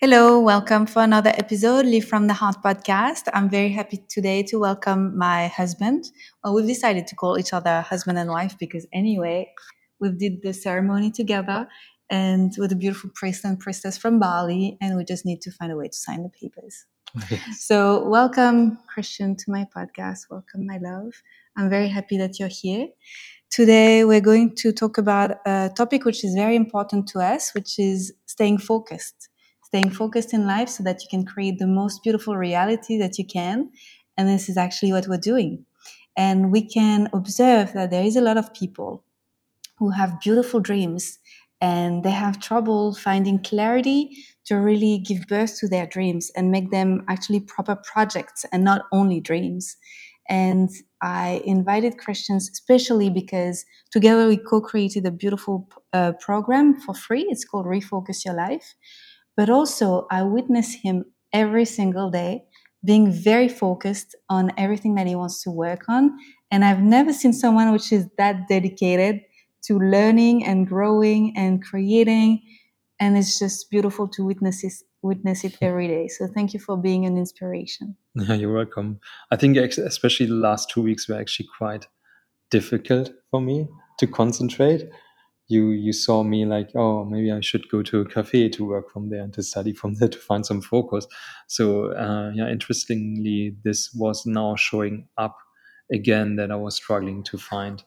Hello, welcome for another episode, Live from the Heart podcast. I'm very happy today to welcome my husband. Well, we've decided to call each other husband and wife because anyway, we did the ceremony together and with a beautiful priest and priestess from Bali, and we just need to find a way to sign the papers. Yes. So, welcome, Christian, to my podcast. Welcome, my love. I'm very happy that you're here. Today, we're going to talk about a topic which is very important to us, which is staying focused staying focused in life so that you can create the most beautiful reality that you can. And this is actually what we're doing. And we can observe that there is a lot of people who have beautiful dreams and they have trouble finding clarity to really give birth to their dreams and make them actually proper projects and not only dreams. And I invited Christians, especially because together we co created a beautiful uh, program for free. It's called Refocus Your Life, but also, I witness him every single day being very focused on everything that he wants to work on. And I've never seen someone which is that dedicated to learning and growing and creating. And it's just beautiful to witness it, witness it every day. So thank you for being an inspiration. Yeah, you're welcome. I think especially the last two weeks were actually quite difficult for me to concentrate you you saw me like oh maybe i should go to a cafe to work from there and to study from there to find some focus. So uh, yeah interestingly this was now showing up again that i was struggling to find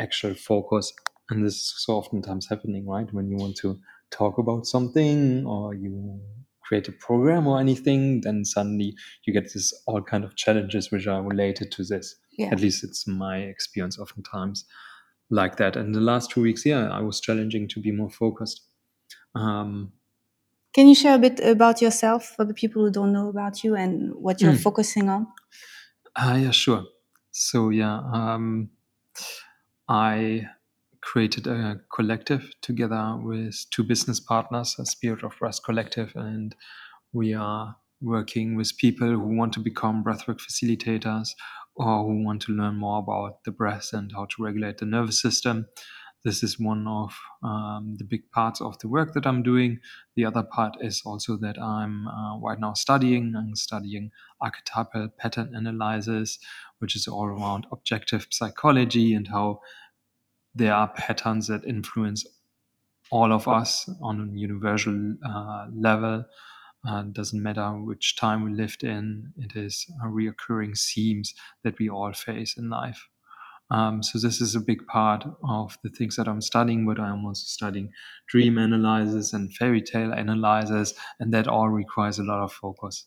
actual focus. And this is so oftentimes happening right? When you want to talk about something or you create a program or anything then suddenly you get this all kind of challenges which are related to this. Yeah. at least it's my experience oftentimes like that. And the last two weeks, yeah, I was challenging to be more focused. Um, Can you share a bit about yourself for the people who don't know about you and what you're mm. focusing on? Uh, yeah, sure. So, yeah, um, I created a collective together with two business partners, a Spirit of Rest Collective, and we are working with people who want to become breathwork facilitators or who want to learn more about the breath and how to regulate the nervous system. This is one of um, the big parts of the work that I'm doing. The other part is also that I'm uh, right now studying. I'm studying archetypal pattern analysis, which is all around objective psychology and how there are patterns that influence all of us on a universal uh, level uh, doesn't matter which time we lived in, it is reoccurring themes that we all face in life. Um, so this is a big part of the things that I'm studying, but I'm also studying dream analysis and fairy tale analysis, and that all requires a lot of focus,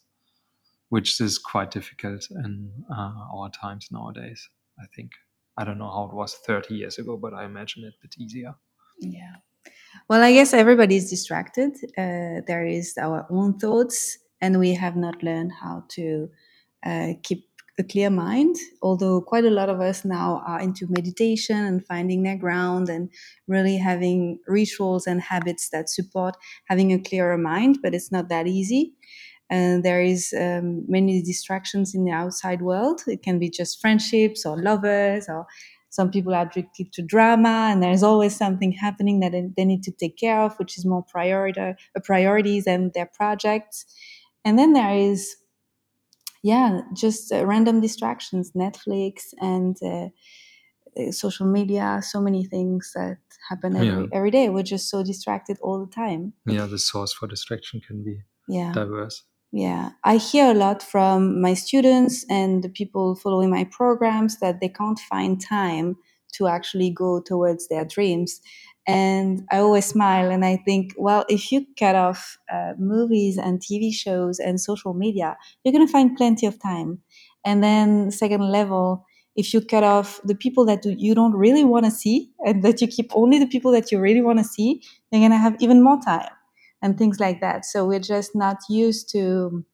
which is quite difficult in uh, our times nowadays. I think I don't know how it was 30 years ago, but I imagine it a bit easier. Yeah. Well, I guess everybody is distracted. Uh, there is our own thoughts, and we have not learned how to uh, keep a clear mind. Although quite a lot of us now are into meditation and finding their ground and really having rituals and habits that support having a clearer mind, but it's not that easy. And there is um, many distractions in the outside world. It can be just friendships or lovers or some people are addicted to drama and there's always something happening that they need to take care of which is more priority uh, priorities than their projects. And then there is yeah just uh, random distractions netflix and uh, uh, social media so many things that happen every, yeah. every day. We're just so distracted all the time. Yeah the source for distraction can be yeah. diverse yeah, I hear a lot from my students and the people following my programs that they can't find time to actually go towards their dreams. And I always smile and I think, well, if you cut off uh, movies and TV shows and social media, you're going to find plenty of time. And then, second level, if you cut off the people that you don't really want to see and that you keep only the people that you really want to see, you're going to have even more time and things like that. So we're just not used to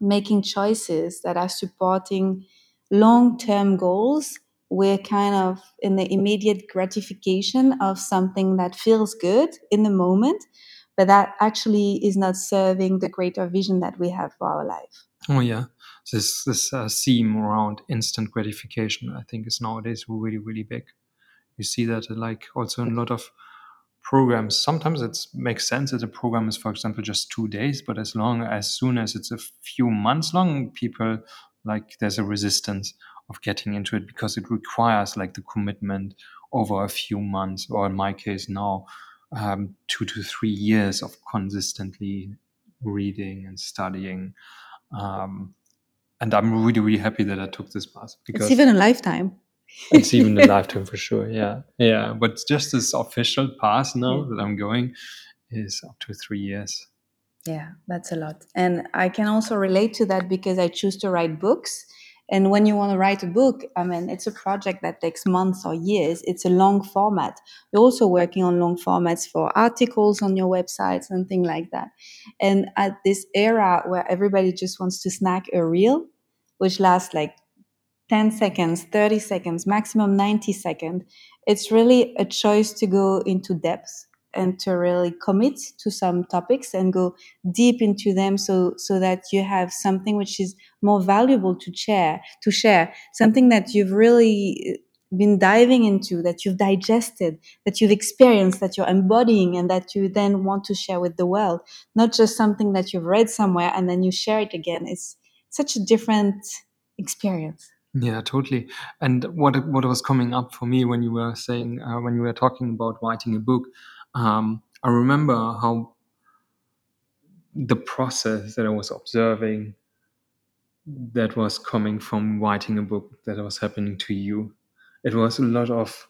making choices that are supporting long term goals. We're kind of in the immediate gratification of something that feels good in the moment, but that actually is not serving the greater vision that we have for our life. Oh, yeah. This, this uh, theme around instant gratification, I think, is nowadays really, really big. You see that, like, also in a lot of programs sometimes it makes sense that a program is for example just two days but as long as soon as it's a few months long people like there's a resistance of getting into it because it requires like the commitment over a few months or in my case now um, two to three years of consistently reading and studying. Um, and i'm really really happy that i took this path because it's even a lifetime it's even a lifetime for sure. Yeah, yeah. But just this official pass now yeah. that I'm going is up to three years. Yeah, that's a lot. And I can also relate to that because I choose to write books. And when you want to write a book, I mean, it's a project that takes months or years. It's a long format. You're also working on long formats for articles on your website, something like that. And at this era where everybody just wants to snack a reel, which lasts like 10 seconds, 30 seconds, maximum 90 seconds. It's really a choice to go into depth and to really commit to some topics and go deep into them so so that you have something which is more valuable to share to share something that you've really uh, been diving into that you've digested that you've experienced that you're embodying and that you then want to share with the world not just something that you've read somewhere and then you share it again it's such a different experience yeah, totally. And what what was coming up for me when you were saying uh, when you were talking about writing a book, um, I remember how the process that I was observing that was coming from writing a book that was happening to you. It was a lot of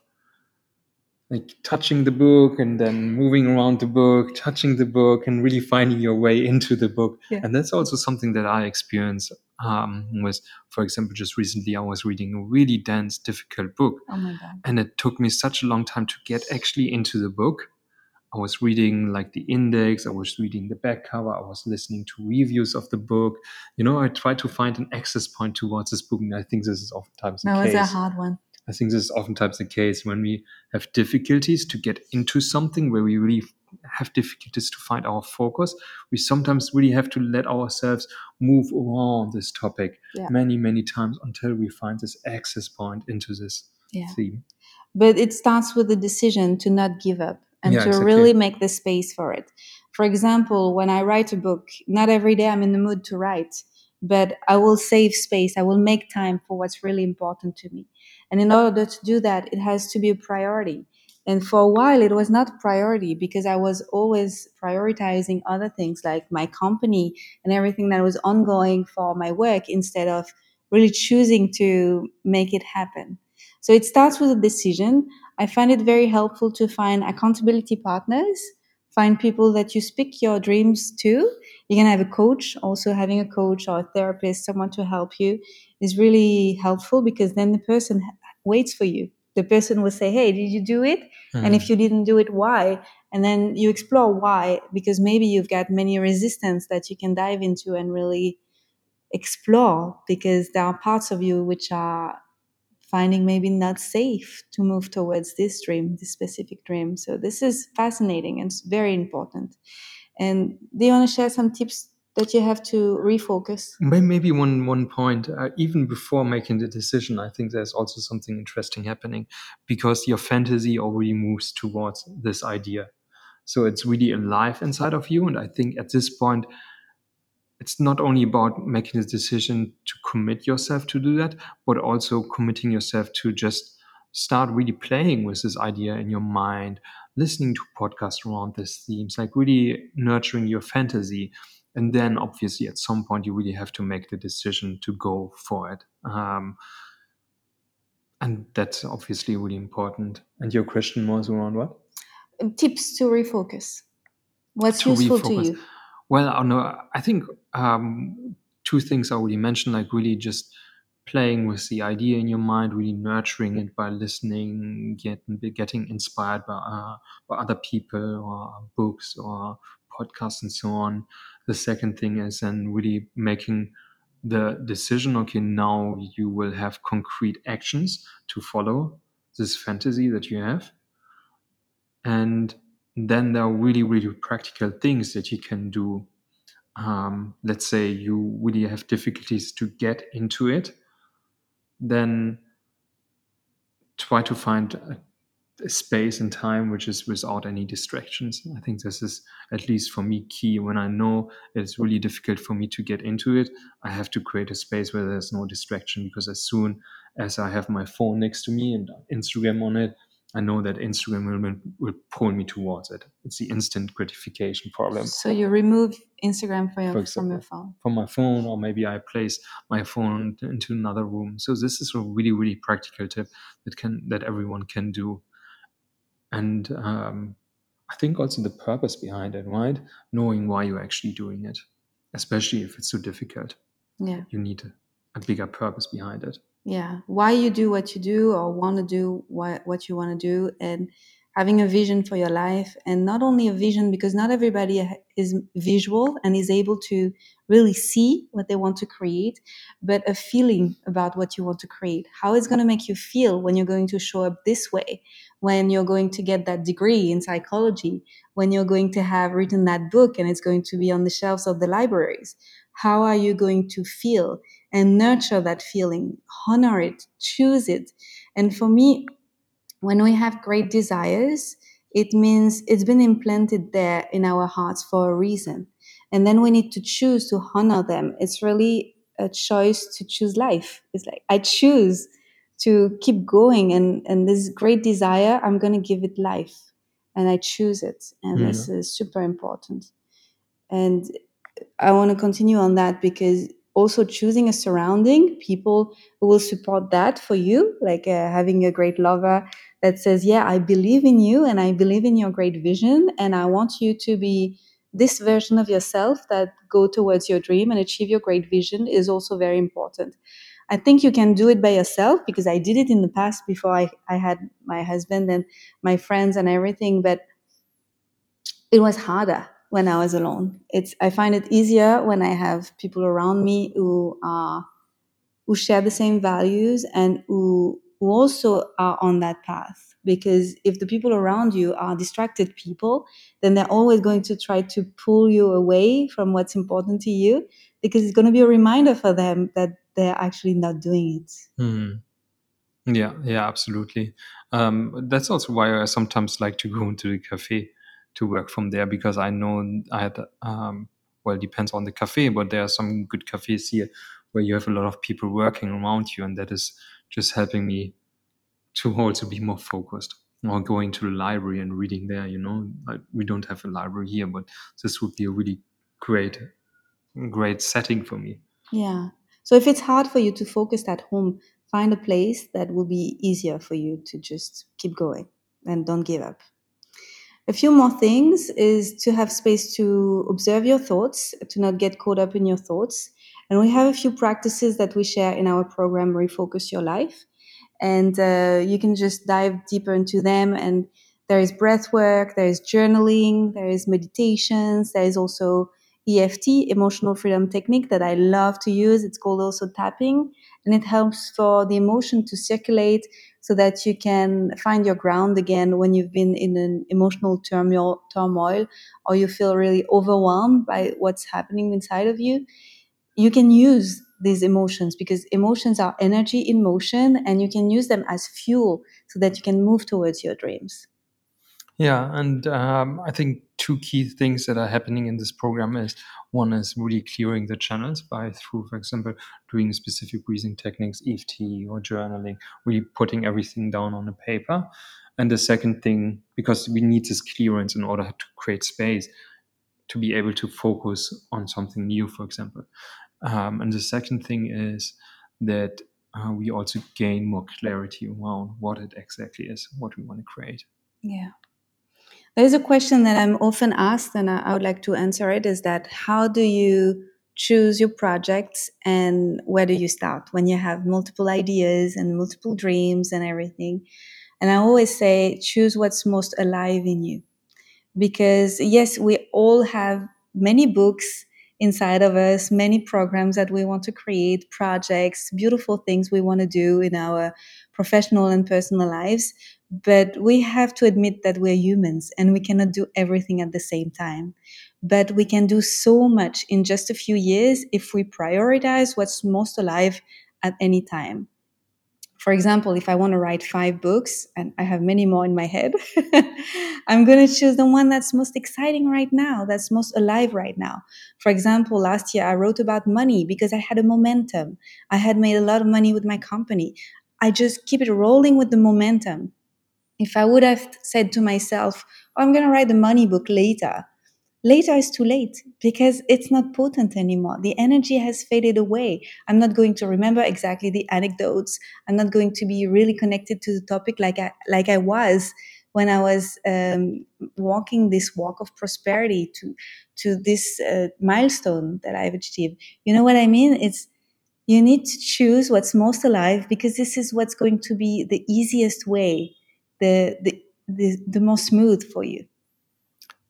like touching the book and then moving around the book, touching the book, and really finding your way into the book. Yeah. And that's also something that I experience um, with, for example, just recently I was reading a really dense, difficult book. Oh my God. And it took me such a long time to get actually into the book. I was reading like the index, I was reading the back cover, I was listening to reviews of the book. You know, I tried to find an access point towards this book, and I think this is oftentimes the that case. That was a hard one. I think this is oftentimes the case when we have difficulties to get into something where we really have difficulties to find our focus. We sometimes really have to let ourselves move around this topic yeah. many, many times until we find this access point into this yeah. theme. But it starts with the decision to not give up and yeah, to exactly. really make the space for it. For example, when I write a book, not every day I'm in the mood to write, but I will save space. I will make time for what's really important to me. And in order to do that, it has to be a priority. And for a while, it was not priority because I was always prioritizing other things like my company and everything that was ongoing for my work instead of really choosing to make it happen. So it starts with a decision. I find it very helpful to find accountability partners, find people that you speak your dreams to. You can have a coach, also having a coach or a therapist, someone to help you is really helpful because then the person waits for you the person will say, Hey, did you do it? Mm-hmm. And if hmm. you didn't do it, why? And then you explore why, because maybe you've got many resistance that you can dive into and really explore because there are parts of you which are finding maybe not safe to move towards this dream, this specific dream. So this is fascinating and very important. And do you want to share some tips that you have to refocus. Maybe one one point uh, even before making the decision i think there's also something interesting happening because your fantasy already moves towards this idea. So it's really alive inside of you and i think at this point it's not only about making the decision to commit yourself to do that but also committing yourself to just start really playing with this idea in your mind listening to podcasts around these themes like really nurturing your fantasy and then obviously at some point you really have to make the decision to go for it. Um, and that's obviously really important. And your question was around what? Tips to refocus. What's to useful refocus. to you? Well i know i think um, two things i already mentioned like really just playing with the idea in your mind really nurturing it by listening getting getting inspired by, uh, by other people or books or podcasts and so on the second thing is then really making the decision okay, now you will have concrete actions to follow this fantasy that you have. And then there are really, really practical things that you can do. Um, let's say you really have difficulties to get into it, then try to find space and time which is without any distractions. I think this is at least for me key. When I know it's really difficult for me to get into it, I have to create a space where there's no distraction because as soon as I have my phone next to me and Instagram on it, I know that Instagram will, will pull me towards it. It's the instant gratification problem. So you remove Instagram from your, example, from your phone? From my phone, or maybe I place my phone into another room. So this is a really, really practical tip that can that everyone can do. And um, I think also the purpose behind it, right? Knowing why you're actually doing it, especially if it's so difficult. Yeah. You need a, a bigger purpose behind it yeah why you do what you do or want to do what, what you want to do and having a vision for your life and not only a vision because not everybody is visual and is able to really see what they want to create but a feeling about what you want to create. How it's going to make you feel when you're going to show up this way when you're going to get that degree in psychology when you're going to have written that book and it's going to be on the shelves of the libraries. How are you going to feel and nurture that feeling, honor it, choose it. And for me, when we have great desires, it means it's been implanted there in our hearts for a reason. And then we need to choose to honor them. It's really a choice to choose life. It's like, I choose to keep going and, and this great desire, I'm going to give it life and I choose it. And yeah. this mm-hmm. is super important. And I want to continue on that because also choosing a surrounding people who will support that for you like uh, having a great lover that says yeah i believe in you and i believe in your great vision and i want you to be this version of yourself that go towards your dream and achieve your great vision is also very important. I think you can do it by yourself because i did it in the past before i, I had my husband and my friends and everything but it was harder when I was alone. It's I find it easier when I have people around me who are who share the same values and who who also are on that path. Because if the people around you are distracted people, then they're always going to try to pull you away from what's important to you because it's going to be a reminder for them that they're actually not doing it. Mm. Yeah, yeah, absolutely. Um, that's also why I sometimes like to go into the cafe to work from there because I know I had um, well it depends on the cafe, but there are some good cafes here where you have a lot of people working around you, and that is just helping me to also be more focused. Or going to the library and reading there, you know, like we don't have a library here, but this would be a really great, great setting for me. Yeah. So if it's hard for you to focus at home, find a place that will be easier for you to just keep going and don't give up. A few more things is to have space to observe your thoughts, to not get caught up in your thoughts. And we have a few practices that we share in our program, Refocus Your Life. And uh, you can just dive deeper into them. And there is breath work, there is journaling, there is meditations, there is also EFT, emotional freedom technique that I love to use. It's called also tapping, and it helps for the emotion to circulate so that you can find your ground again when you've been in an emotional turmoil, turmoil or you feel really overwhelmed by what's happening inside of you. You can use these emotions because emotions are energy in motion and you can use them as fuel so that you can move towards your dreams. Yeah, and um, I think two key things that are happening in this program is one is really clearing the channels by through, for example, doing specific breathing techniques, EFT or journaling, really putting everything down on a paper. And the second thing, because we need this clearance in order to create space to be able to focus on something new, for example. Um, and the second thing is that uh, we also gain more clarity around what it exactly is, what we want to create. Yeah. There's a question that I'm often asked, and I would like to answer it is that how do you choose your projects and where do you start when you have multiple ideas and multiple dreams and everything? And I always say, choose what's most alive in you. Because yes, we all have many books inside of us, many programs that we want to create, projects, beautiful things we want to do in our professional and personal lives. But we have to admit that we're humans and we cannot do everything at the same time. But we can do so much in just a few years if we prioritize what's most alive at any time. for example, if I want to write five books, and I have many more in my head, I'm going to choose the one that's most exciting right now, that's most alive right now. For example, last year I wrote about money because I had a momentum. I had made a lot of money with my company. I just keep it rolling with the momentum. If I would have said to myself, oh, I'm going to write the money book later, later is too late because it's not potent anymore. The energy has faded away. I'm not going to remember exactly the anecdotes. I'm not going to be really connected to the topic like I, like I was when I was um, walking this walk of prosperity to to this uh, milestone that I've achieved. You know what I mean? It's you need to choose what's most alive because this is what's going to be the easiest way, the the the, the most smooth for you.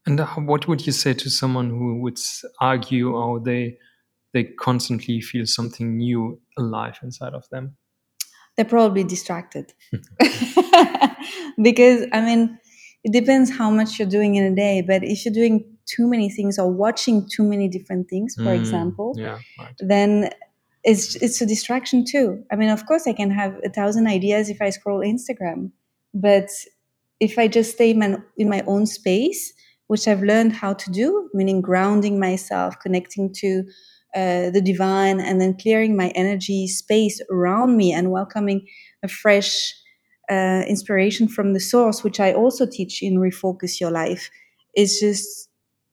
And what would you say to someone who would argue, oh, they they constantly feel something new alive inside of them? They're probably distracted. because I mean, it depends how much you're doing in a day. But if you're doing too many things or watching too many different things, for mm, example, yeah, right. then it's it's a distraction too. I mean, of course, I can have a thousand ideas if I scroll Instagram, but if I just stay in my own space which I've learned how to do, meaning grounding myself, connecting to uh, the divine, and then clearing my energy space around me and welcoming a fresh uh, inspiration from the source, which I also teach in Refocus Your Life. Is just,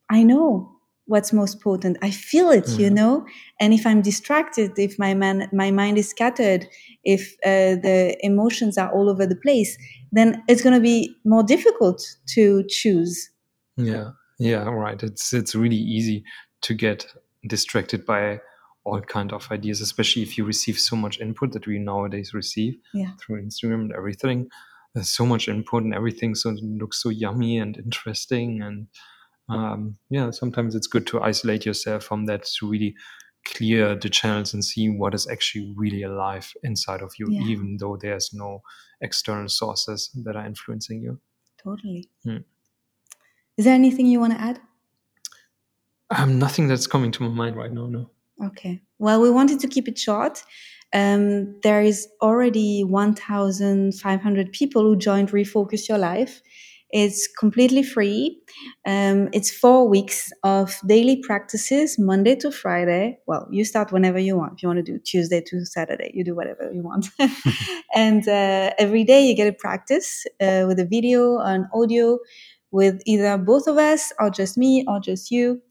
I know what's most potent. I feel it, mm. you know. And if I'm distracted, if my man, my mind is scattered, if uh, the emotions are all over the place, then it's going to be more difficult to choose yeah, yeah, right. It's it's really easy to get distracted by all kind of ideas, especially if you receive so much input that we nowadays receive yeah. through Instagram and everything. There's so much input and everything so it looks so yummy and interesting and um, yeah, sometimes it's good to isolate yourself from that to really clear the channels and see what is actually really alive inside of you, yeah. even though there's no external sources that are influencing you. Totally. Hmm. Is there anything you want to add? Um, nothing that's coming to my mind right now. No. Okay. Well, we wanted to keep it short. Um, there is already 1,500 people who joined Refocus Your Life. It's completely free. Um, it's four weeks of daily practices, Monday to Friday. Well, you start whenever you want. If you want to do Tuesday to Saturday, you do whatever you want. and uh, every day you get a practice uh, with a video, an audio with either both of us or just me or just you.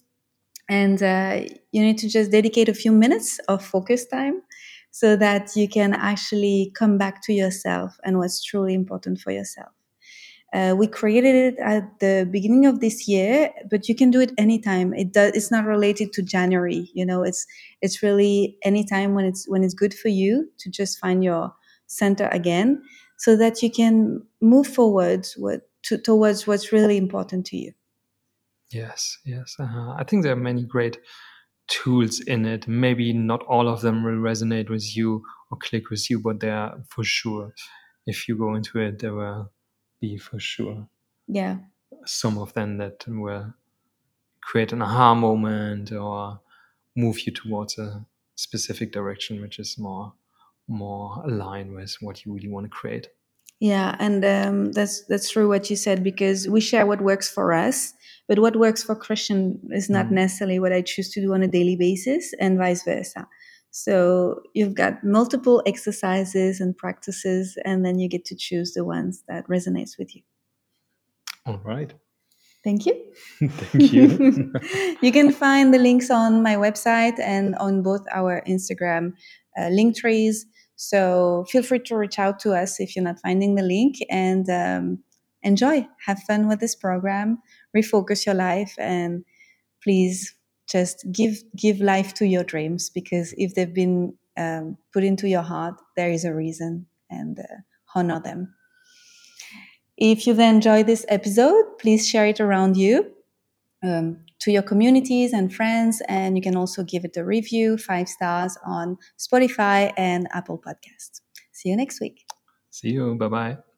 And uh, you need to just dedicate a few minutes of focus time so that you can actually come back to yourself and what's truly important for yourself. Uh, we created it at the beginning of this year, but you can do it anytime. It does. It's not related to January. You know, it's it's really anytime when it's when it's good for you to just find your center again, so that you can move forward with to, towards what's really important to you. Yes, yes. Uh, I think there are many great tools in it. Maybe not all of them will resonate with you or click with you, but they are for sure. If you go into it, there will be for sure. Yeah. Some of them that will create an aha moment or move you towards a specific direction, which is more more aligned with what you really want to create. Yeah, and um, that's that's true what you said because we share what works for us, but what works for Christian is not mm. necessarily what I choose to do on a daily basis, and vice versa. So you've got multiple exercises and practices, and then you get to choose the ones that resonates with you. All right. Thank you. Thank you. you can find the links on my website and on both our Instagram uh, link trees. So feel free to reach out to us if you're not finding the link and um, enjoy. Have fun with this program. Refocus your life and please just give give life to your dreams because if they've been um, put into your heart, there is a reason and uh, honor them. If you've enjoyed this episode, please share it around you. Um, to your communities and friends. And you can also give it a review, five stars on Spotify and Apple Podcasts. See you next week. See you. Bye bye.